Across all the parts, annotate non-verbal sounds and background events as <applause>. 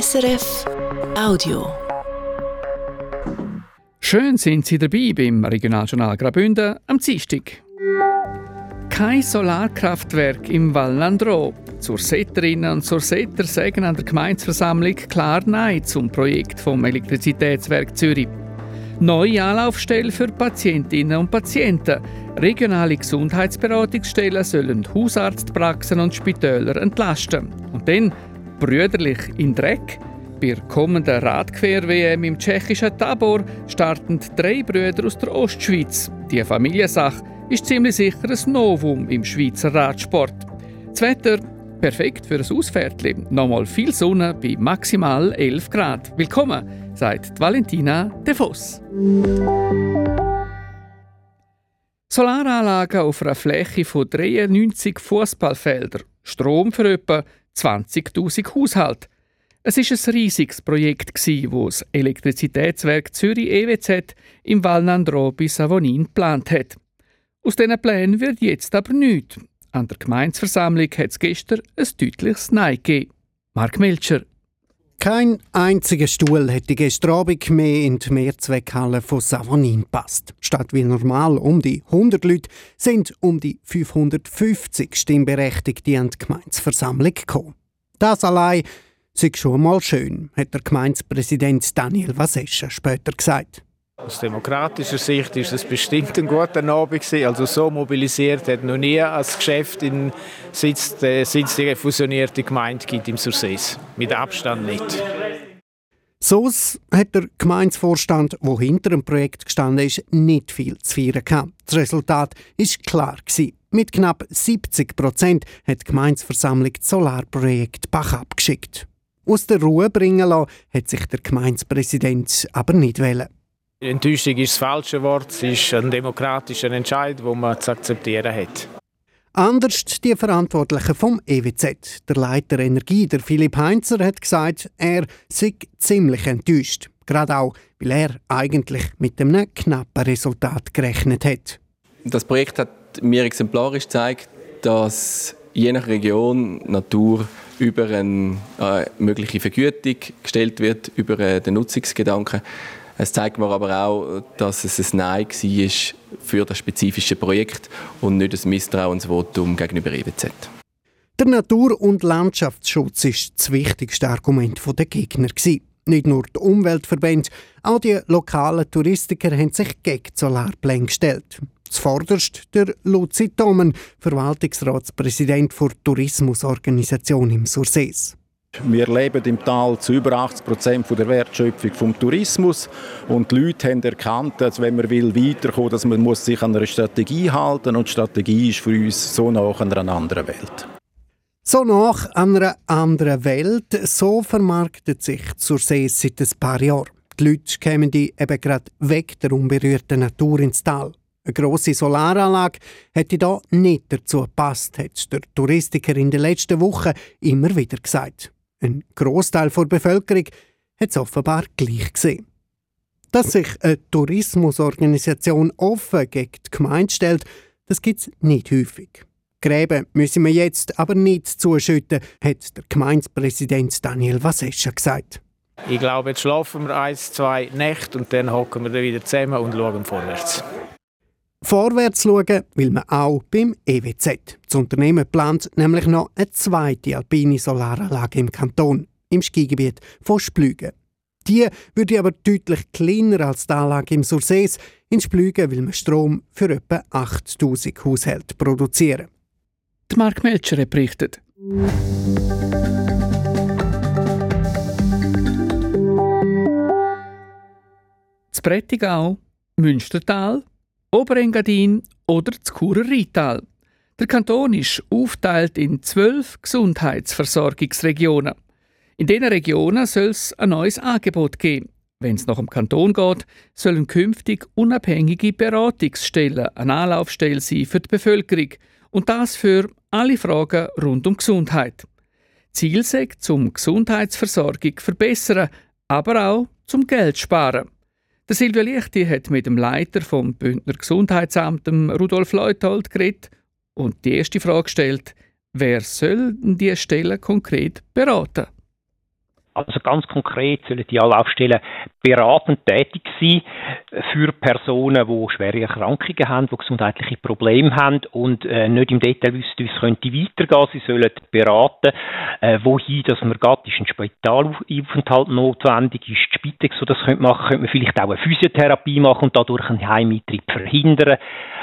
SRF Audio. Schön sind Sie dabei beim Regionaljournal Graubünden am Dienstag. Kein Solarkraftwerk im Val Landro. Zur Setterinnen und zur Setter sagen an der Gemeinsversammlung klar Nein zum Projekt vom Elektrizitätswerk Zürich. Neue Anlaufstelle für Patientinnen und Patienten. Regionale Gesundheitsberatungsstellen sollen Hausarztpraxen und Spitäler entlasten. Und dann brüderlich in Dreck. Bei der kommenden Radquer-WM im tschechischen Tabor starten drei Brüder aus der Ostschweiz. Die Familiensache ist ziemlich sicher ein Novum im Schweizer Radsport. Das Wetter perfekt für ein Ausfährtchen. Nochmal viel Sonne bei maximal 11 Grad. Willkommen, sagt Valentina De Voss. Solaranlagen auf einer Fläche von 93 Fußballfeldern. Strom für etwa 20.000 Haushalte. Es ist ein riesiges Projekt, das das Elektrizitätswerk Zürich EWZ im Val Nandro bis Savonin geplant hat. Aus diesen Plänen wird jetzt aber nichts. An der Gemeinsversammlung hat es gestern ein deutliches Nein gegeben. Mark Melcher. Kein einziger Stuhl hätte gestern Abend mehr in die Mehrzweckhalle von Savonin gepasst. Statt wie normal um die 100 Leute sind um die 550 Stimmberechtigte an die Gemeinsversammlung gekommen. Das allein sei schon mal schön, hat der Gemeindepräsident Daniel Vasescha später gesagt. Aus demokratischer Sicht ist es bestimmt ein guter Abend. Also so mobilisiert hat noch nie ein Geschäft in sitzt, äh, sitzt die fusionierte Gemeinde gibt im Sursees. Mit Abstand nicht. So hat der Gemeindevorstand, der hinter dem Projekt gestanden ist, nicht viel zu feiern gehabt. Das Resultat ist klar gewesen. Mit knapp 70 Prozent hat die Gemeindeversammlung das Solarprojekt Bach abgeschickt. Aus der Ruhe bringen lassen hat sich der Gemeindepräsident aber nicht wollen. Enttäuschung ist das falsche Wort. Es ist ein demokratischer Entscheid, den man zu akzeptieren hat. Anders die Verantwortlichen vom EWZ. Der Leiter Energie, der Philipp Heinzer, hat gesagt, er sei ziemlich enttäuscht. Gerade auch, weil er eigentlich mit einem knappen Resultat gerechnet hat. Das Projekt hat mir exemplarisch gezeigt, dass je nach Region Natur über eine äh, mögliche Vergütung gestellt wird, über äh, den Nutzungsgedanken. Es zeigt mir aber auch, dass es ein Nein war für das spezifische Projekt und nicht ein Misstrauensvotum gegenüber EWZ. Der Natur- und Landschaftsschutz ist das wichtigste Argument der Gegner. Nicht nur die Umweltverbände, auch die lokalen Touristiker haben sich gegen Solarpläne gestellt. Zuvorderst der Luzi Thomen, Verwaltungsratspräsident der Tourismusorganisation im Sursees. Wir leben im Tal zu über 80 Prozent der Wertschöpfung vom Tourismus und die Leute haben erkannt, dass wenn man will weiterkommen, dass man muss sich an einer Strategie halten und die Strategie ist für uns so nach einer anderen Welt. So nach einer anderen Welt, so vermarktet sich zur See seit ein paar Jahren. Die Leute kämen die eben gerade weg der unberührten Natur ins Tal. Eine grosse Solaranlage hätte da nicht dazu gepasst, hat der Touristiker in den letzten Wochen immer wieder gesagt. Ein Großteil der Bevölkerung hat es offenbar gleich gesehen. Dass sich eine Tourismusorganisation offen gegen die Gemeinde stellt, das gibt es nicht häufig. Gräben müssen wir jetzt aber nicht zuschütten, hat der Gemeindepräsident Daniel Vasescha gesagt. Ich glaube, jetzt schlafen wir ein, zwei Nächte und dann hocken wir wieder zusammen und schauen vorwärts. Vorwärts schauen will man auch beim EWZ. Das Unternehmen plant nämlich noch eine zweite alpine Solaranlage im Kanton, im Skigebiet von Splügen. Die würde aber deutlich kleiner als die Anlage im Sursees. In Splügen will man Strom für etwa 8000 Haushalte produzieren. Die Mark Melcher berichtet. Das Prättigau, Münstertal, Oberengadin oder das Churer Rheintal. Der Kanton ist aufteilt in zwölf Gesundheitsversorgungsregionen. In diesen Regionen soll es ein neues Angebot geben. Wenn es nach dem Kanton geht, sollen künftig unabhängige Beratungsstellen eine Anlaufstelle sein für die Bevölkerung und das für alle Fragen rund um Gesundheit. Ziel ist, zum Gesundheitsversorgung verbessern, aber auch zum Geld sparen. Der Silvia Lichti hat mit dem Leiter vom Bündner Gesundheitsamt, Rudolf Leuthold, geredet und die erste Frage gestellt, wer soll diese Stellen konkret beraten? Also ganz konkret sollen die Anlaufstellen beratend tätig sein für Personen, die schwere Erkrankungen haben, die gesundheitliche Probleme haben und äh, nicht im Detail wissen, wie es könnte weitergehen. Sie sollen beraten, äh, wohin dass man geht. Ist ein Spitalaufenthalt notwendig? Ist die Spitex, so das könnte machen? Könnte man vielleicht auch eine Physiotherapie machen und dadurch einen Heimeintritt verhindern?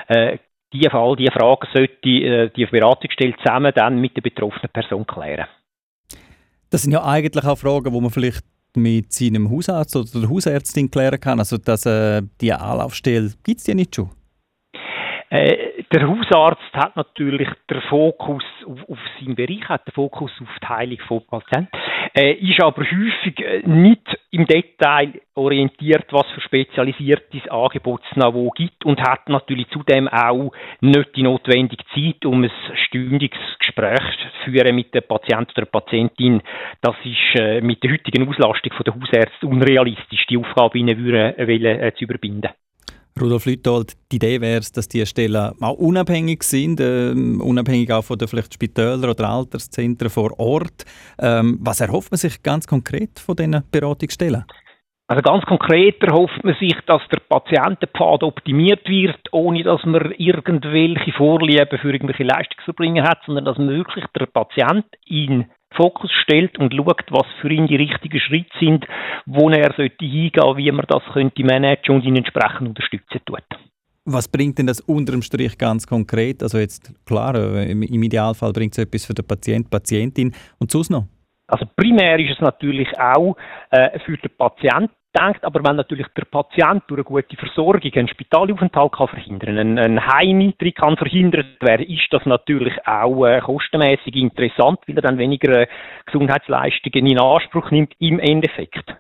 Äh, die Fall, die Frage sollte äh, die Beratungsstelle zusammen dann mit der betroffenen Person klären. Das sind ja eigentlich auch Fragen, wo man vielleicht mit seinem Hausarzt oder der Hausärztin klären kann. Also dass äh, die Anlaufstelle gibt es ja nicht schon. Äh, der Hausarzt hat natürlich den Fokus auf, auf seinen Bereich, hat den Fokus auf die Heilung von Patienten, äh, ist aber häufig äh, nicht im Detail orientiert, was für spezialisiertes Angebotsniveau gibt und hat natürlich zudem auch nicht die notwendige Zeit, um ein stündiges Gespräch zu führen mit dem Patienten oder der Patientin. Das ist äh, mit der heutigen Auslastung der Hausärzte unrealistisch, die Aufgabe ihnen würden, äh, zu überbinden. Rudolf Lüthold, die Idee wäre es, dass die Stellen auch unabhängig sind, äh, unabhängig auch von den vielleicht Spitälern oder Alterszentren vor Ort. Ähm, was erhofft man sich ganz konkret von diesen Beratungsstellen? Also ganz konkret erhofft man sich, dass der Patientenpfad optimiert wird, ohne dass man irgendwelche Vorlieben für irgendwelche Leistungserbringer hat, sondern dass möglichst der Patient in Fokus stellt und schaut, was für ihn die richtigen Schritte sind, wo er sollte hingehen, wie man das könnte managen und ihn entsprechend unterstützen tut. Was bringt denn das unterm Strich ganz konkret? Also jetzt klar, äh, im Idealfall bringt es etwas für den Patient, Patientin und sonst noch? Also primär ist es natürlich auch äh, für den Patient denkt, aber wenn natürlich der Patient durch eine gute Versorgung einen Spitalaufenthalt kann verhindern, einen, einen Heimeintritt kann verhindert werden, ist das natürlich auch äh, kostenmäßig interessant, weil er dann weniger äh, Gesundheitsleistungen in Anspruch nimmt im Endeffekt.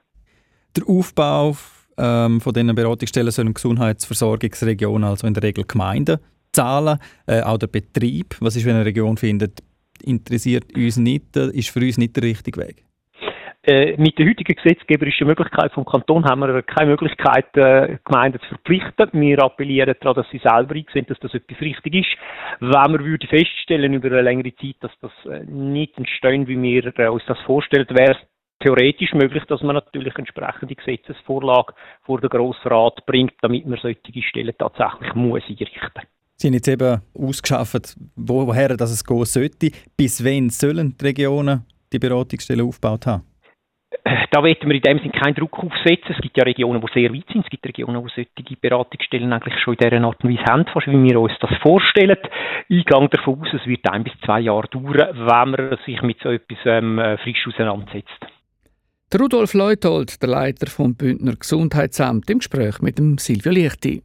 Der Aufbau ähm, von diesen Beratungsstellen sollen Gesundheitsversorgungsregionen, also in der Regel Gemeinden, zahlen. Äh, auch der Betrieb, was ist, wenn eine Region findet, interessiert uns nicht, äh, ist für uns nicht der richtige Weg. Äh, mit der heutigen gesetzgeberischen Möglichkeit vom Kanton haben wir keine Möglichkeit, äh, Gemeinden zu verpflichten. Wir appellieren daran, dass sie selber einsehen, dass das etwas richtig ist. Wenn wir würde feststellen über eine längere Zeit, dass das äh, nicht entstehen, wie wir uns das vorstellen, wäre es theoretisch möglich, dass man natürlich entsprechende Gesetzesvorlage vor den Grossrat bringt, damit man solche Stellen tatsächlich muss einrichten Sie haben jetzt eben ausgeschafft, woher das es gehen sollte. Bis wann sollen die Regionen die Beratungsstellen aufgebaut haben? Da wollen wir in dem Sinne keinen Druck aufsetzen. Es gibt ja Regionen, die sehr weit sind. Es gibt Regionen, die solche Beratungsstellen eigentlich schon in dieser Art und Weise haben, fast wie wir uns das vorstellen. Ich gehe davon aus, es wird ein bis zwei Jahre dauern, wenn man sich mit so etwas ähm, äh, frisch auseinandersetzt. Der Rudolf Leutold, der Leiter vom Bündner Gesundheitsamt, im Gespräch mit dem Silvio Lichti.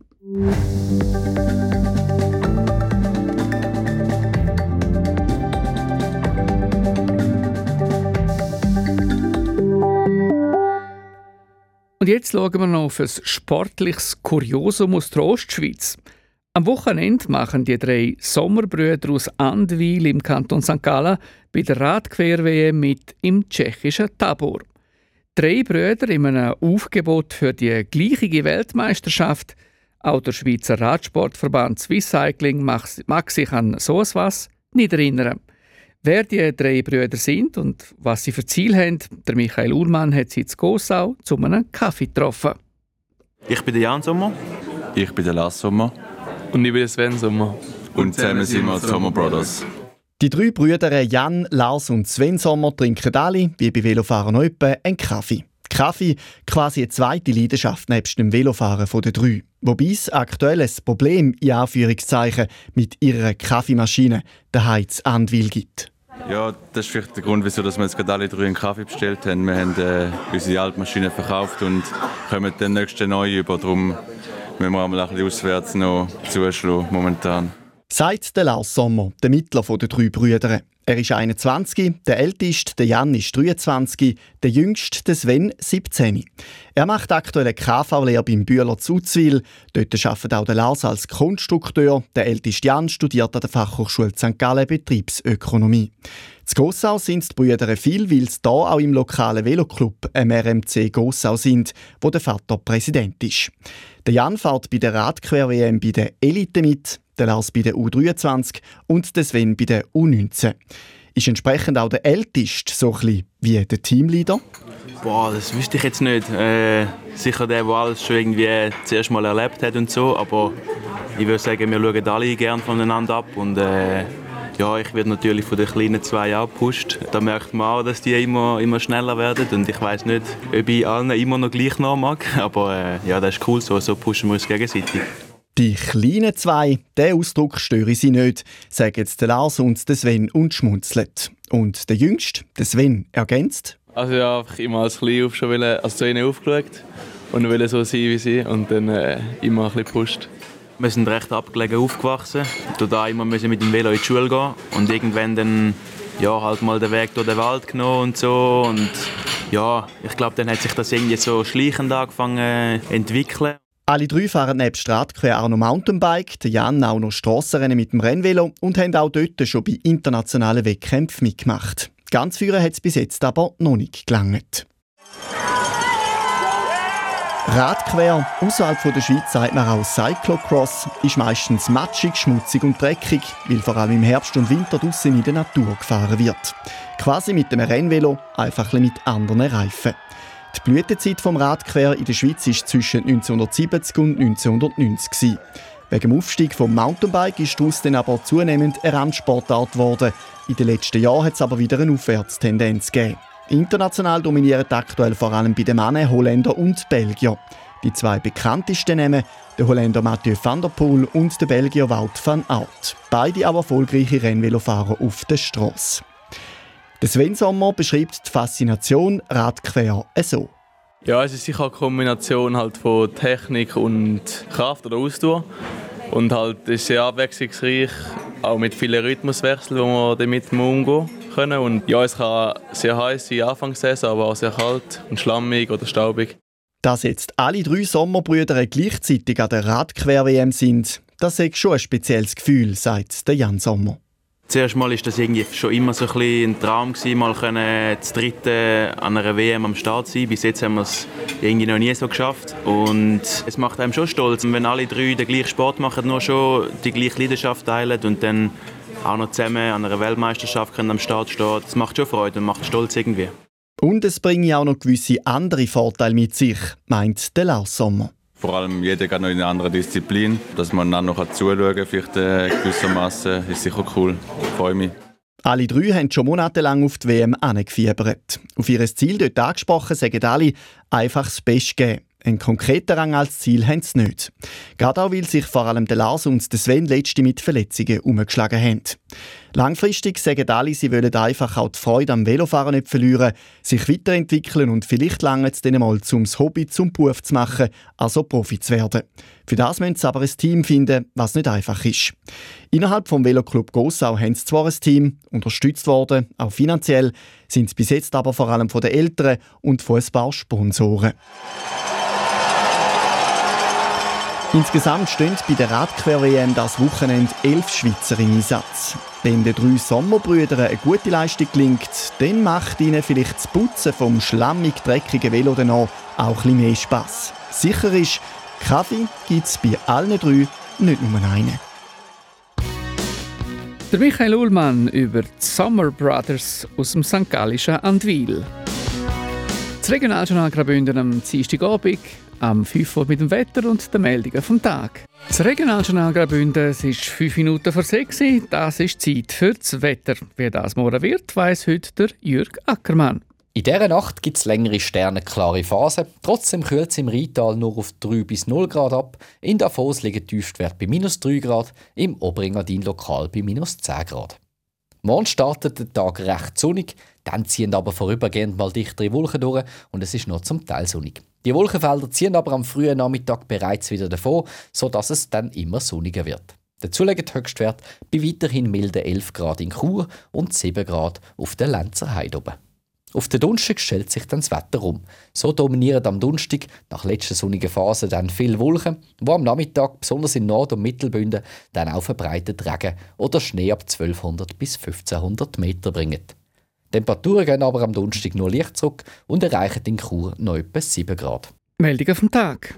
Und jetzt schauen wir noch auf ein sportliches Kuriosum aus der Ostschweiz. Am Wochenende machen die drei Sommerbrüder aus Andwil im Kanton St. Gallen bei der Radquer-WM mit im tschechischen Tabor. Drei Brüder in einem Aufgebot für die gleiche Weltmeisterschaft. Auch der Schweizer Radsportverband Swiss Cycling mag sich an so etwas nicht erinnern. Wer die drei Brüder sind und was sie für Ziel haben, der Michael Uhrmann hat sie in Gossau zu einem Kaffee getroffen. Ich bin der Jan Sommer. Ich bin der Lars Sommer. Und ich bin der Sven Sommer. Und zusammen sind wir die Sommer Brothers. Die drei Brüder Jan, Lars und Sven Sommer trinken alle, wie bei Velofahrern etwa, einen Kaffee. Kaffee quasi eine zweite Leidenschaft nebst dem Velofahren der drei. Wobei es aktuell ein Problem in Anführungszeichen mit ihrer Kaffeemaschine, der Heiz Andwil gibt. Ja, das ist vielleicht der Grund, wieso wir jetzt gerade alle drei einen Kaffee bestellt haben. Wir haben äh, unsere alte Maschine verkauft und kommen den nächsten neu über. Darum müssen wir einmal ein bisschen auswärts noch zuschlagen momentan. Der Lars Sommer, der Mittler der drei Brüder. Er ist 21, der älteste, der Jan, ist 23, der jüngste, der Sven, 17. Er macht aktuell eine KV-Lehre beim Bühler Zuzwil. Dort arbeitet auch der Lars als Konstrukteur. Der älteste Jan studiert an der Fachhochschule St. Gallen Betriebsökonomie. Z Gossau sind die Brüder viel, weil sie hier auch im lokalen Veloclub, im RMC Gossau sind, wo der Vater Präsident ist. Der Jan fährt bei der Radquer-WM bei der Elite mit, der Lars bei der U23 und der Sven bei der U19. Ist entsprechend auch der Älteste so ein wie der Teamleader? Boah, das wüsste ich jetzt nicht. Äh, sicher der, der alles schon irgendwie zuerst mal erlebt hat und so, aber ich würde sagen, wir schauen alle gerne voneinander ab und äh, ja, ich werde natürlich von den kleinen zwei abgepusht. Da merkt man auch, dass die immer, immer schneller werden und ich weiß nicht, ob ich allen immer noch gleich mag, <laughs> aber äh, ja, das ist cool so, so pushen wir uns gegenseitig. Die kleinen zwei, der Ausdruck störe sie nicht, sagen jetzt der Lars und der Sven und schmunzelt. Und der Jüngste, der Sven, ergänzt. Also ja, einfach immer als Klein auf schon wollen, also zu ihnen aufgeschaut und wollen so sein wie sie und dann äh, immer ein bisschen gepusht. Wir sind recht abgelegen aufgewachsen. Da immer müssen mit dem Velo in die Schule gehen und irgendwann dann ja, halt mal den Weg durch den Wald genommen und so und ja, ich glaube, dann hat sich das irgendwie so schleichend angefangen zu entwickeln. Alle drei fahren neben Radquer auch noch Mountainbike, der Jan auch noch Strassenrennen mit dem Rennvelo und haben auch dort schon bei internationalen Wettkämpfen mitgemacht. Ganz führen hat es bis jetzt aber noch nicht gelangt. Radquer, außerhalb der Schweiz sagt man auch Cyclocross, ist meistens matschig, schmutzig und dreckig, weil vor allem im Herbst und Winter draussen in der Natur gefahren wird. Quasi mit einem Rennvelo, einfach mit anderen Reifen. Die Blütezeit vom Radquer in der Schweiz ist zwischen 1970 und 1990. Wegen dem Aufstieg vom Mountainbike ist daraus dann aber zunehmend eine Randsportart geworden. In den letzten Jahren hat es aber wieder eine Aufwärtstendenz gegeben. International dominieren aktuell vor allem bei den Männern Holländer und Belgier. Die zwei bekanntesten Namen, der Holländer Mathieu van der Poel und der Belgier Wout van Aert. Beide aber erfolgreiche Rennvelofahrer auf der Straße. Der Sven Sommer beschreibt die Faszination Radquer so. Ja, es ist sicher eine Kombination halt von Technik und Kraft oder Ausdauer. Und halt ist sehr abwechslungsreich, auch mit vielen Rhythmuswechseln, wo wir damit umgehen können. Und ja, es kann sehr heiß sein, Anfangssaison, aber auch sehr kalt und schlammig oder staubig. Dass jetzt alle drei Sommerbrüder gleichzeitig an der Radquer-WM sind, das ist schon ein spezielles Gefühl, sagt der Jan Sommer. Zuerst mal ist das irgendwie schon immer so ein, ein Traum gewesen, mal können das dritte an einer WM am Start sein. Bis jetzt haben wir es irgendwie noch nie so geschafft und es macht einem schon stolz, wenn alle drei den gleichen Sport machen, nur schon die gleiche Leidenschaft teilen und dann auch noch zusammen an einer Weltmeisterschaft können am Start stehen. Das macht schon Freude und macht stolz irgendwie. Und es bringt auch noch gewisse andere Vorteile mit sich, meint der Lars Sommer. Vor allem jeder geht noch in eine andere Disziplin. Dass man dann noch zuschauen kann, äh, gewissermaßen, ist sicher cool. Ich freue mich. Alle drei haben schon monatelang auf die WM angefiebert. Auf ihr Ziel dort angesprochen, sagen alle, einfach das Beste geben. Einen konkreten Rang als Ziel haben sie nicht. Gerade auch, weil sich vor allem der Lars und der Sven letzte mit Verletzungen umgeschlagen haben. Langfristig sagen alle, sie wollen einfach auch die Freude am Velofahren nicht verlieren, sich weiterentwickeln und vielleicht lange es dann mal zum Hobby, zum Beruf zu machen, also Profi zu werden. Für das müssen sie aber ein Team finden, was nicht einfach ist. Innerhalb vom Veloclub Gossau haben sie zwar ein Team, unterstützt worden, auch finanziell, sind sie bis jetzt aber vor allem von den Eltern und von ein paar Sponsoren. Insgesamt stehen bei der Radquer-WM das Wochenende elf Schweizer im Einsatz. Wenn den drei Sommerbrüdern eine gute Leistung gelingt, dann macht ihnen vielleicht das Putzen vom schlammig-dreckigen Velo auch ein mehr Spass. Sicher ist, Kaffee gibt es bei allen drei nicht nur einen. Der Michael Ullmann über die Summer Brothers aus dem St. Gallischen Andwil. Das Regionaljournal Graubünden am Dienstagabend am 5 Uhr mit dem Wetter und den Meldungen vom Tag. Das Regionaljournal Graubünden es ist 5 Minuten vor 6 Uhr. Das ist Zeit für das Wetter. Wie das morgen wird, weiss heute der Jürg Ackermann. In dieser Nacht gibt es längere sternenklare Phasen. Trotzdem kühlt es im Rheintal nur auf 3 bis 0 Grad ab. In Davos liegen Tiefstwerte bei minus 3 Grad, im Oberengadin lokal bei minus 10 Grad. Morgen startet der Tag recht sonnig, dann ziehen aber vorübergehend mal dichtere Wolken durch und es ist noch zum Teil sonnig. Die Wolkenfelder ziehen aber am frühen Nachmittag bereits wieder davon, sodass es dann immer sonniger wird. Dazu liegen die Höchstwerte bei weiterhin milden 11 Grad in Chur und 7 Grad auf der Lenzer Heide oben. Auf den Donnerstag stellt sich dann das Wetter um. So dominieren am Donnerstag nach letzter sonnigen Phase dann viele Wolken, wo am Nachmittag, besonders in Nord- und Mittelbünden, dann auch verbreitet Regen oder Schnee ab 1200 bis 1500 Meter bringen. Temperaturen gehen aber am Donnerstag nur leicht zurück und erreichen in Chur noch etwa 7 Grad. Meldungen vom Tag.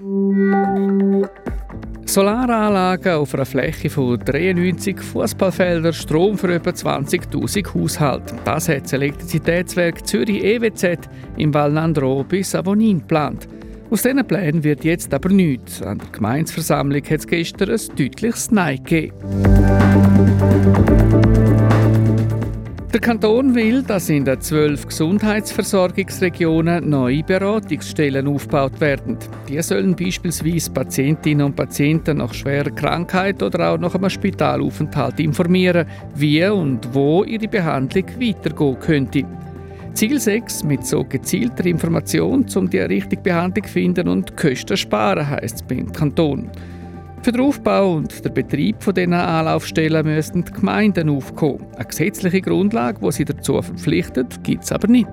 Solaranlagen auf einer Fläche von 93 Fußballfeldern, Strom für etwa 20.000 Haushalte. Das hat das Elektrizitätswerk Zürich EWZ im Val Nandro bis Avonin geplant. Aus diesen Plänen wird jetzt aber nichts. An der Gemeinsversammlung hat es gestern ein deutliches Nein gegeben. Der Kanton will, dass in den zwölf Gesundheitsversorgungsregionen neue Beratungsstellen aufgebaut werden. Die sollen beispielsweise Patientinnen und Patienten nach schwerer Krankheit oder auch nach einem Spitalaufenthalt informieren, wie und wo ihre Behandlung weitergehen könnte. Ziel 6 mit so gezielter Information, um die richtige Behandlung zu finden und Kosten sparen, heisst es beim Kanton. Für den Aufbau und den Betrieb dieser Anlaufstellen müssen die Gemeinden aufkommen. Eine gesetzliche Grundlage, die sie dazu verpflichtet, gibt es aber nicht.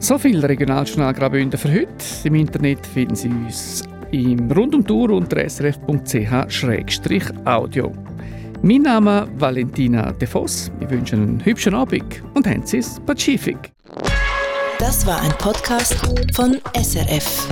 So viel Regionaljournal Graubünden für heute. Im Internet finden Sie uns im Rundumtour unter srf.ch-audio. Mein Name ist Valentina De Voss. Ich wünsche einen hübschen Abend und haben Sie es Pazifik. Das war ein Podcast von SRF.